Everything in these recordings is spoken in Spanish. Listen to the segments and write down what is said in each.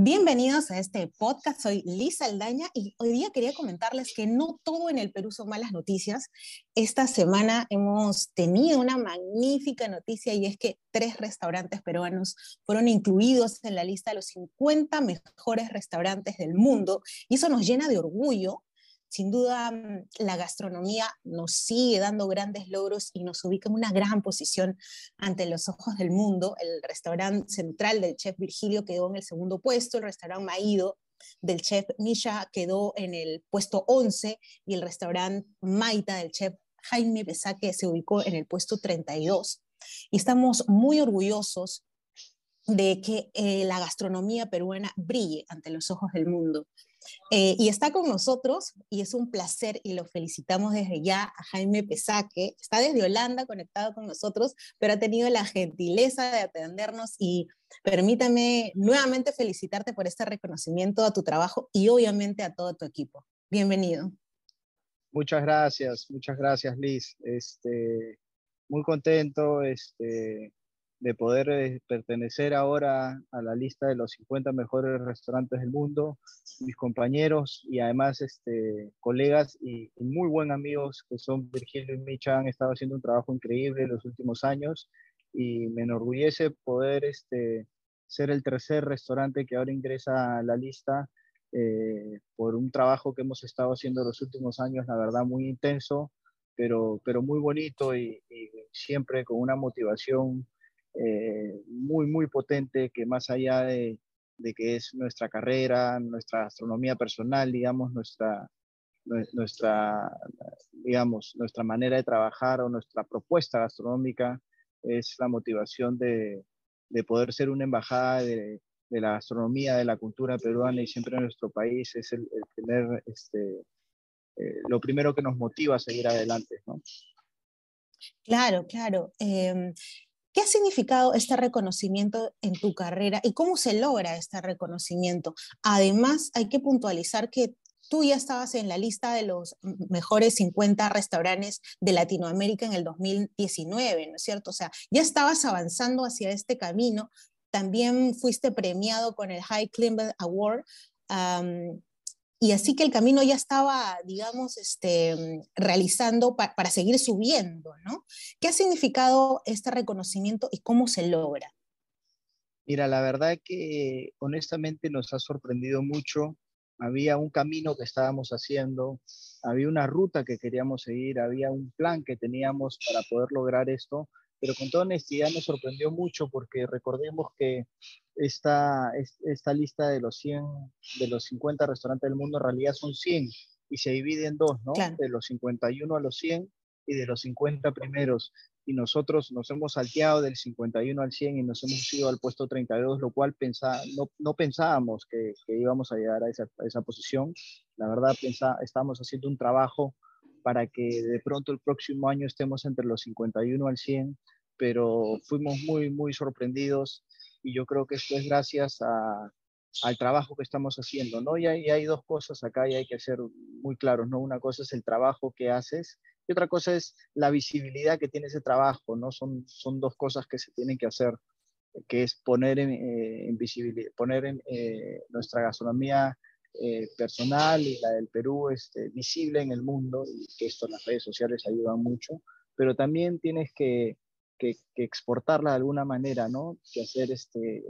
Bienvenidos a este podcast. Soy Lisa Aldaña y hoy día quería comentarles que no todo en el Perú son malas noticias. Esta semana hemos tenido una magnífica noticia y es que tres restaurantes peruanos fueron incluidos en la lista de los 50 mejores restaurantes del mundo y eso nos llena de orgullo sin duda, mm, la gastronomía nos sigue dando grandes logros y nos ubica en una gran posición ante los ojos del mundo. El restaurante central del chef Virgilio quedó en el segundo puesto, el restaurante Maído del chef Misha quedó en el puesto 11 y el restaurante Maita del chef Jaime Besaque se ubicó en el puesto 32. Y estamos muy orgullosos de que eh, la gastronomía peruana brille ante los ojos del mundo. Eh, y está con nosotros y es un placer y lo felicitamos desde ya a Jaime Pesaque. Está desde Holanda conectado con nosotros, pero ha tenido la gentileza de atendernos y permítame nuevamente felicitarte por este reconocimiento a tu trabajo y obviamente a todo tu equipo. Bienvenido. Muchas gracias, muchas gracias Liz. Este, muy contento, este, de poder eh, pertenecer ahora a la lista de los 50 mejores restaurantes del mundo, mis compañeros y además este, colegas y, muy buen amigos que son Virgilio y Micha han estado haciendo un trabajo increíble en los últimos años y me enorgullece poder este, ser el tercer restaurante que ahora ingresa a la lista eh, por un trabajo que hemos estado haciendo los últimos años, la verdad muy intenso, pero, pero muy bonito y siempre con una motivación eh, muy, muy potente que más allá de, de, que es nuestra carrera, nuestra astronomía personal, digamos, nuestra, nuestra, digamos, nuestra manera de trabajar o nuestra propuesta gastronómica es la motivación de, de poder ser una embajada de, de, la gastronomía, de la cultura peruana y siempre en nuestro país es el, tener este, eh, lo primero que nos motiva a seguir adelante, ¿no? Claro, claro. Eh, ¿Qué ha significado este reconocimiento en tu carrera y cómo se logra este reconocimiento? Además, hay que puntualizar que tú ya estabas en la lista de los mejores 50 restaurantes de Latinoamérica en el 2019, ¿no es cierto? O sea, ya estabas avanzando hacia este camino. También fuiste premiado con el High Climber Award y así que el camino ya estaba, digamos, este, realizando para seguir subiendo, ¿no? ¿Qué ha significado este reconocimiento y cómo se logra? Mira, la verdad que honestamente nos ha sorprendido mucho. Había un camino que estábamos haciendo, había una ruta que queríamos seguir, había un plan que teníamos para poder lograr esto, pero con toda honestidad nos sorprendió mucho porque recordemos que esta, esta lista de los 100, de los 50 restaurantes del mundo en realidad son 100 y se divide en dos, ¿no? De los 51 a los 100 y de los 50 primeros. Y nosotros nos hemos salteado del 51 al 100 y nos hemos ido al puesto 32, lo cual pensa, no, no pensábamos que, que, íbamos a llegar a esa, a esa posición. La verdad, pensa, estamos haciendo un trabajo para que de pronto el próximo año estemos entre los 51 al 100, pero fuimos muy, muy sorprendidos y yo creo que esto es gracias al trabajo que estamos haciendo, ¿no? Y hay, hay, dos cosas acá y hay que ser muy claros, ¿no? Una cosa es el trabajo que haces y otra cosa es la visibilidad que tiene ese trabajo, ¿no? Son, son dos cosas que se tienen que hacer, que es poner en, eh, visibilidad, poner en, eh, nuestra gastronomía eh, personal y la del Perú este, visible en el mundo y que esto las redes sociales ayuda mucho, pero también tienes que, que, exportarla de alguna manera, ¿no? Que hacer este, eh,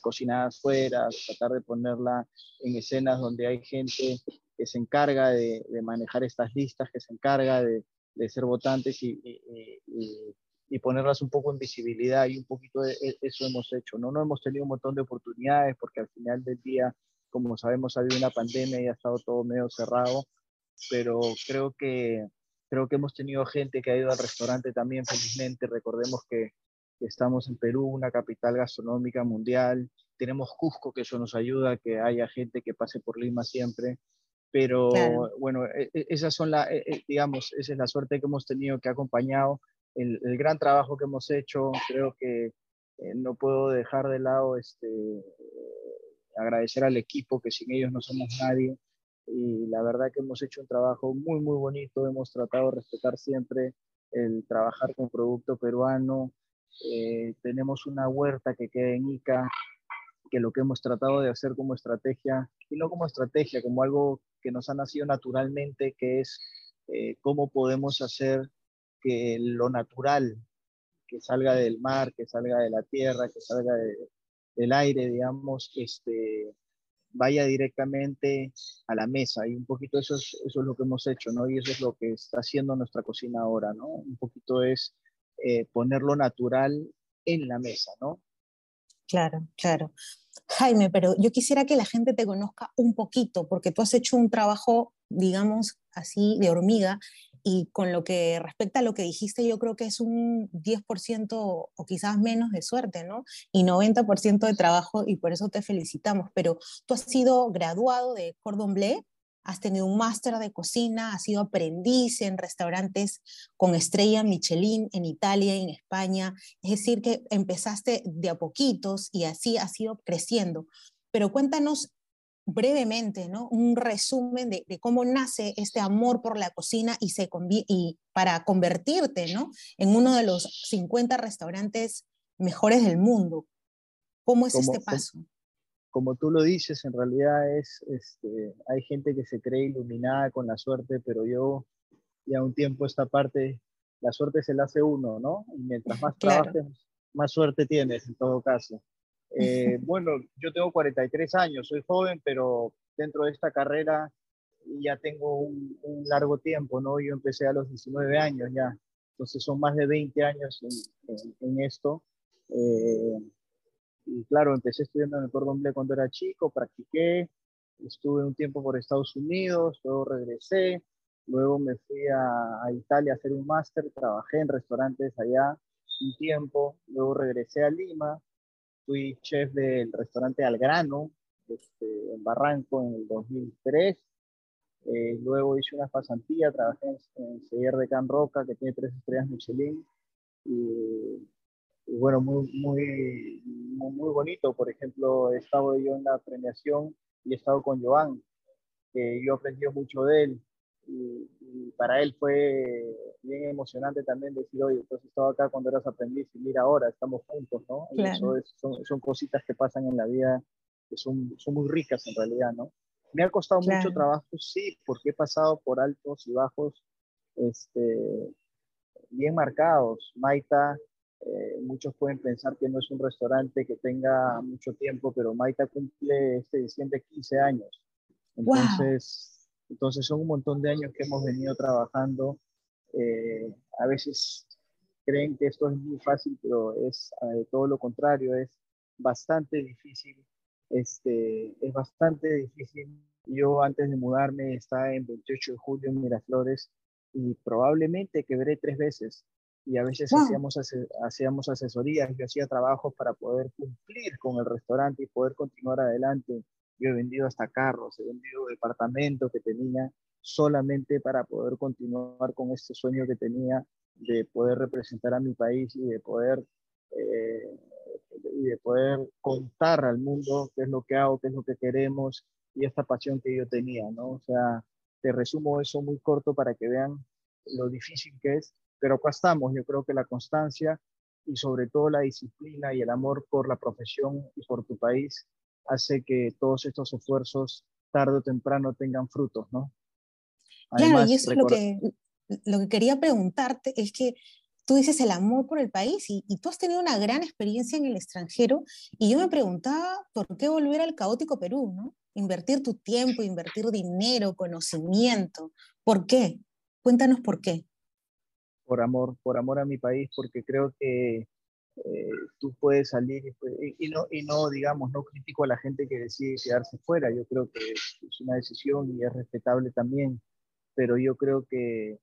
cocinadas fuera, tratar de ponerla en escenas donde hay gente que se encarga de, manejar estas listas, que se encarga de, de ser votantes y, y, y, ponerlas un poco en visibilidad y un poquito de e, eso hemos hecho, ¿no? No hemos tenido un montón de oportunidades porque al final del día como sabemos, ha habido una pandemia y ha estado todo medio cerrado, pero creo que, creo que hemos tenido gente que ha ido al restaurante también, felizmente. Recordemos que, estamos en Perú, una capital gastronómica mundial. Tenemos Cusco, que eso nos ayuda, que haya gente que pase por Lima siempre. Pero bueno, e, e, esas son la, e, digamos, esa es la suerte que hemos tenido que ha acompañado el, el gran trabajo que hemos hecho. Creo que eh, no puedo dejar de lado este, agradecer al equipo, que sin ellos no somos nadie. Y la verdad que hemos hecho un trabajo muy, muy bonito. Hemos tratado de respetar siempre el trabajar con producto peruano. Eh, tenemos una huerta que queda en Ica, que lo que hemos tratado de hacer como estrategia, y no como estrategia, como algo que nos ha nacido naturalmente, que es eh, cómo podemos hacer que lo natural, que salga del mar, que salga de la tierra, que salga del aire, digamos, este, vaya directamente a la mesa. Y un poquito eso es, eso es lo que hemos hecho, ¿no? Y eso es lo que está haciendo nuestra cocina ahora, ¿no? Un poquito es eh, poner lo natural en la mesa, ¿no? Claro, claro. Jaime, pero yo quisiera que la gente te conozca un poquito, porque tú has hecho un trabajo, digamos, así de hormiga, y con lo que respecta a lo que dijiste, yo creo que es un 10% o quizás menos de suerte, ¿no? Y 90% de trabajo, y por eso te felicitamos. Pero tú has sido graduado de Cordon Bleu, has tenido un máster de cocina, has sido aprendiz en restaurantes con estrella Michelin en Italia y en España. Es decir, que empezaste de a poquitos y así has ido creciendo. Pero cuéntanos brevemente, ¿no? Un resumen de, cómo nace este amor por la cocina y, se y para convertirte, ¿no? En uno de los 50 restaurantes mejores del mundo. ¿Cómo es este paso? como tú lo dices, en realidad es, este, hay gente que se cree iluminada con la suerte, pero yo ya un tiempo esta parte, la suerte se la hace uno, ¿no? Y mientras más trabajes, más suerte tienes en todo caso. Eh, bueno, yo tengo 43 años, soy joven, pero dentro de esta carrera ya tengo un, largo tiempo, ¿no? Yo empecé a los 19 años ya, entonces son más de 20 años en, esto. Eh, y claro, empecé estudiando en el Cordon Bleu cuando era chico, practiqué, estuve un tiempo por Estados Unidos, luego regresé, luego me fui a, Italia a hacer un máster, trabajé en restaurantes allá un tiempo, luego regresé a Lima, fui chef del restaurante Algrano este, en Barranco en el 2003. Eh, luego hice una pasantía, trabajé en, en de Can Roca, que tiene tres estrellas Michelin. Y bueno, muy, muy, muy, bonito. Por ejemplo, he estado yo en la premiación y he estado con Joan, yo aprendí mucho de él. Y, para él fue bien emocionante también decir, oye, pues estaba acá cuando eras aprendiz y mira ahora, estamos juntos, ¿no? Y eso son, son, cositas que pasan en la vida que son, son muy ricas en realidad, ¿no? Me ha costado mucho trabajo, sí, porque he pasado por altos y bajos este, bien marcados. Maita eh, muchos pueden pensar que no es un restaurante que tenga mucho tiempo, pero Maita cumple este diciembre 15 años. Entonces, entonces son un montón de años que hemos venido trabajando. Eh, a veces creen que esto es muy fácil, pero es eh, todo lo contrario, es bastante difícil. Este, es bastante difícil. Yo antes de mudarme estaba en 28 de julio en Miraflores y probablemente quebré tres veces y a veces hacíamos, hacíamos asesorías, yo hacía trabajos para poder cumplir con el restaurante y poder continuar adelante. Yo he vendido hasta carros, he vendido departamentos que tenía solamente para poder continuar con este sueño que tenía de poder representar a mi país y de poder, eh, y de poder contar al mundo qué es lo que hago, qué es lo que queremos y esta pasión que yo tenía, ¿no? O sea, te resumo eso muy corto para que vean lo difícil que es pero acá estamos. Yo creo que la constancia y sobre todo la disciplina y el amor por la profesión y por tu país hace que todos estos esfuerzos tarde o temprano tengan frutos, ¿no? claro, y eso es lo que, lo que quería preguntarte, es que tú dices el amor por el país y, y, tú has tenido una gran experiencia en el extranjero y yo me preguntaba por qué volver al caótico Perú, ¿no? Invertir tu tiempo, invertir dinero, conocimiento. ¿Por qué? Cuéntanos por qué por amor, por amor a mi país, porque creo que eh, tú puedes salir y, no, y no, digamos, no critico a la gente que decide quedarse fuera, yo creo que es una decisión y es respetable también, pero yo creo que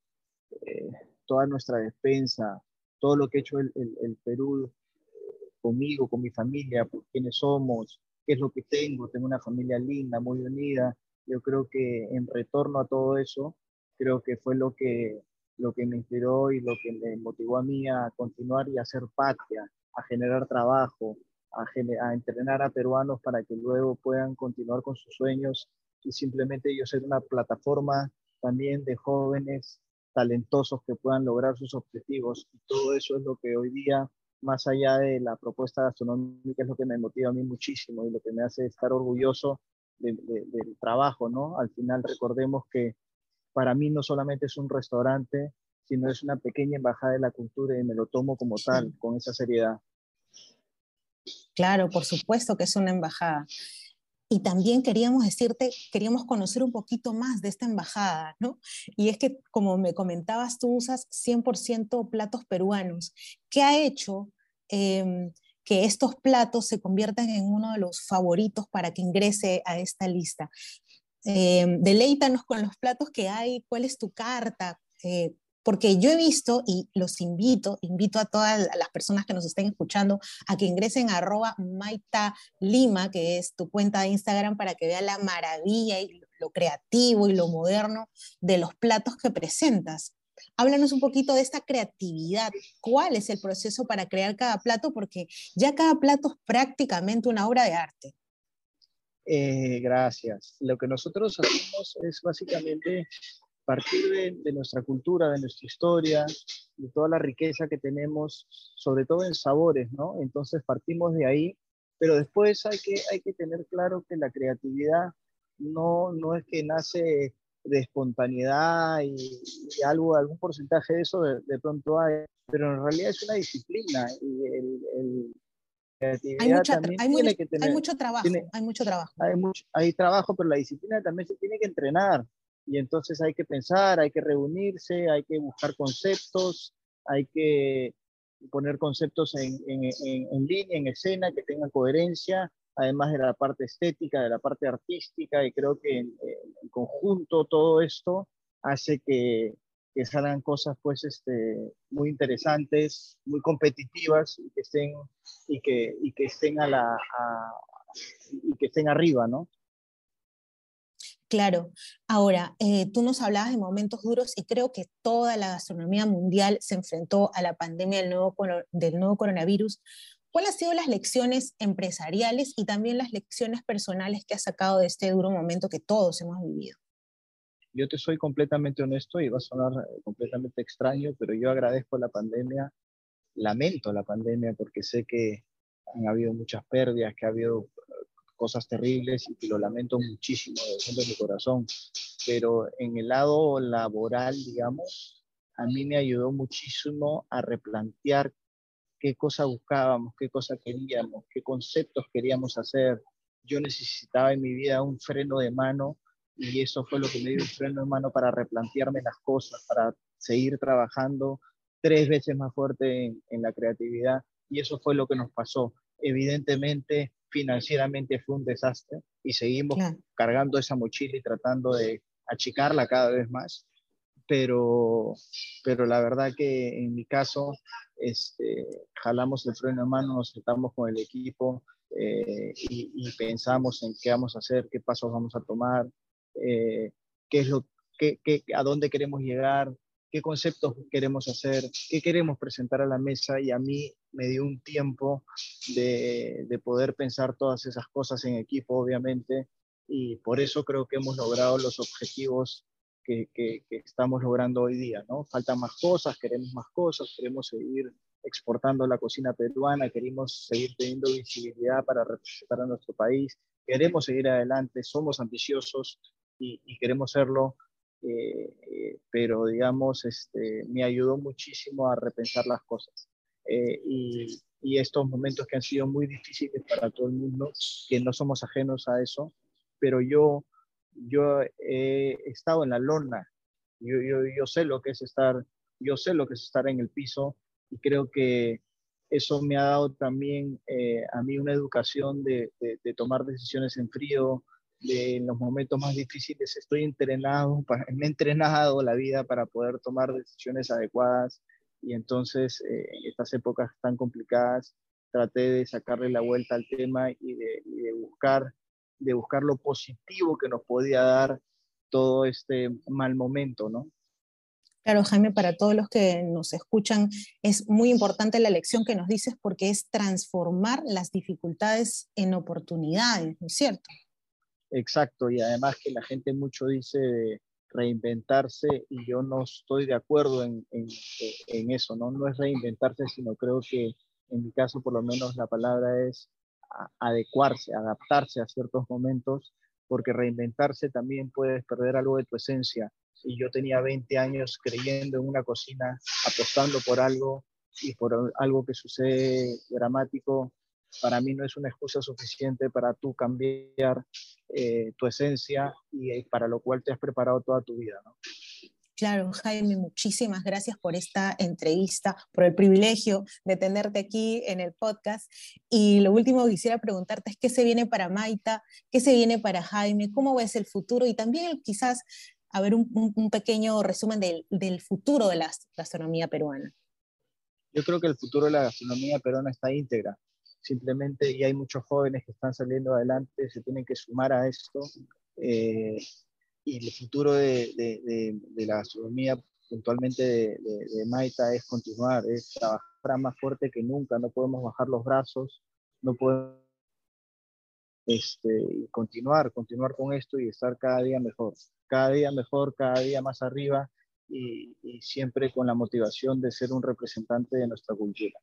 eh, toda nuestra defensa, todo lo que ha hecho el, el, Perú conmigo, con mi familia, por quiénes somos, qué es lo que tengo, tengo una familia linda, muy unida, yo creo que en retorno a todo eso, creo que fue lo que lo que me inspiró y lo que me motivó a mí a continuar y a hacer patria, a generar trabajo, a, a entrenar a peruanos para que luego puedan continuar con sus sueños y simplemente yo ser una plataforma también de jóvenes talentosos que puedan lograr sus objetivos. Y todo eso es lo que hoy día más allá de la propuesta gastronómica, es lo que me motiva a mí muchísimo y lo que me hace estar orgulloso del trabajo, ¿no? Al final recordemos que para mí no solamente es un restaurante, sino es una pequeña embajada de la cultura y me lo tomo como tal, con esa seriedad. Claro, por supuesto que es una embajada. Y también queríamos decirte, queríamos conocer un poquito más de esta embajada, ¿no? Y es que, como me comentabas, tú usas 100% platos peruanos. ¿Qué ha hecho em, que estos platos se conviertan en uno de los favoritos para que ingrese a esta lista? Eh, deleítanos con los platos que hay, cuál es tu carta, eh, porque yo he visto y los invito, invito a todas las personas que nos estén escuchando a que ingresen a arroba Maita Lima, que es tu cuenta de Instagram, para que vean la maravilla y lo creativo y lo moderno de los platos que presentas. Háblanos un poquito de esta creatividad. ¿Cuál es el proceso para crear cada plato? Porque ya cada plato es prácticamente una obra de arte. Eh, gracias. Lo que nosotros hacemos es básicamente partir de, nuestra cultura, de nuestra historia, de toda la riqueza que tenemos, sobre todo en sabores, ¿no? Entonces partimos de ahí, pero después hay que, hay que tener claro que la creatividad no, no es que nace de espontaneidad y, algo, algún porcentaje de eso de, pronto hay, pero en realidad es una disciplina y el, hay, mucha, hay, mucho trabajo, hay mucho trabajo. Hay, mucho, hay trabajo, pero la disciplina también se tiene que entrenar y entonces hay que pensar, hay que reunirse, hay que buscar conceptos, hay que poner conceptos en, en, en, línea, en escena, que tengan coherencia, además de la parte estética, de la parte artística, y creo que en, conjunto todo esto hace que, que, salgan cosas pues este, muy interesantes, muy competitivas y que estén, y que, y que estén a la... y que estén arriba, ¿no? Claro. Ahora, eh, tú nos hablabas de momentos duros y creo que toda la gastronomía mundial se enfrentó a la pandemia del nuevo, del nuevo coronavirus. ¿Cuáles han sido las lecciones empresariales y también las lecciones personales que has sacado de este duro momento que todos hemos vivido? Yo te soy completamente honesto y va a sonar eh, completamente extraño, pero yo agradezco la pandemia, lamento la pandemia porque sé que han habido muchas pérdidas, que ha habido cosas terribles y que lo lamento muchísimo de mi corazón, pero en el lado laboral, digamos, a mí me ayudó muchísimo a replantear qué cosa buscábamos, qué cosa queríamos, qué conceptos queríamos hacer. Yo necesitaba en mi vida un freno de mano y eso fue lo que me dio un freno de mano para replantearme las cosas, para seguir trabajando tres veces más fuerte en, en la creatividad y eso fue lo que nos pasó. Evidentemente, financieramente fue un desastre y seguimos cargando esa mochila y tratando de achicarla cada vez más. Pero, pero la verdad que en mi caso, este, jalamos el freno en mano, nos sentamos con el equipo eh, y, pensamos en qué vamos a hacer, qué pasos vamos a tomar, eh, qué es lo, qué, qué, a dónde queremos llegar, qué conceptos queremos hacer, qué queremos presentar a la mesa y a mí me dio un tiempo de, de, poder pensar todas esas cosas en equipo, obviamente, y por eso creo que hemos logrado los objetivos que, que, estamos logrando hoy día, ¿no? Faltan más cosas, queremos más cosas, queremos seguir exportando la cocina peruana, queremos seguir teniendo visibilidad para representar a nuestro país, queremos seguir adelante, somos ambiciosos y, y queremos serlo eh, pero digamos, este, me ayudó muchísimo a repensar las cosas. Eh, y, y, estos momentos que han sido muy difíciles para todo el mundo, que no somos ajenos a eso, pero yo, yo he estado en la lona, yo, yo, yo sé lo que es estar, yo sé lo que es estar en el piso y creo que eso me ha dado también eh, a mí una educación de, de, de, tomar decisiones en frío, en los momentos más difíciles estoy entrenado, me he entrenado la vida para poder tomar decisiones adecuadas y entonces eh, estas épocas tan complicadas traté de sacarle la vuelta al tema y de, buscar, de buscar lo positivo que nos podía dar todo este mal momento, ¿no? Claro, Jaime, para todos los que nos escuchan, es muy importante la lección que nos dices porque es transformar las dificultades en oportunidades, ¿no es cierto? Exacto, y además que la gente mucho dice reinventarse y yo no estoy de acuerdo en, en, eso, ¿no? No es reinventarse, sino creo que En mi caso, por lo menos, la palabra es adecuarse, adaptarse a ciertos momentos, porque reinventarse también puedes perder algo de tu esencia. Y yo tenía 20 años creyendo en una cocina, apostando por algo y por algo que sucede dramático, para mí no es una excusa suficiente para tú cambiar eh, tu esencia y eh, para lo cual te has preparado toda tu vida. ¿no? Claro, Jaime, muchísimas gracias por esta entrevista, por el privilegio de tenerte aquí en el podcast. Y lo último que quisiera preguntarte es qué se viene para Maita, qué se viene para Jaime, cómo ves el futuro y también quizás a ver un, pequeño resumen del, del futuro de la gastronomía peruana. Yo creo que el futuro de la gastronomía peruana está íntegra simplemente y hay muchos jóvenes que están saliendo adelante, se tienen que sumar a esto eh, y el futuro de, de, la gastronomía puntualmente de, Maita es continuar, es trabajar más fuerte que nunca, no podemos bajar los brazos, no podemos este, continuar, continuar con esto y estar cada día mejor, cada día mejor, cada día más arriba y siempre con la motivación de ser un representante de nuestra cultura.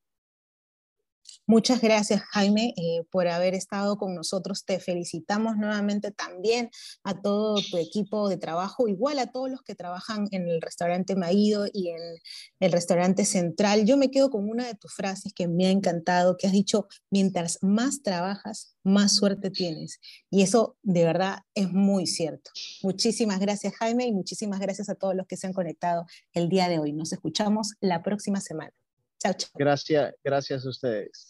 Muchas gracias, Jaime, eh, por haber estado con nosotros. Te felicitamos nuevamente también a todo tu equipo de trabajo, igual a todos los que trabajan en el restaurante Maído y en el restaurante Central. Yo me quedo con una de tus frases que me ha encantado, que has dicho, mientras más trabajas, más suerte tienes. Y eso de verdad es muy cierto. Muchísimas gracias, Jaime, y muchísimas gracias a todos los que se han conectado el día de hoy. Nos escuchamos la próxima semana. Chao, chao. Gracias, gracias a ustedes.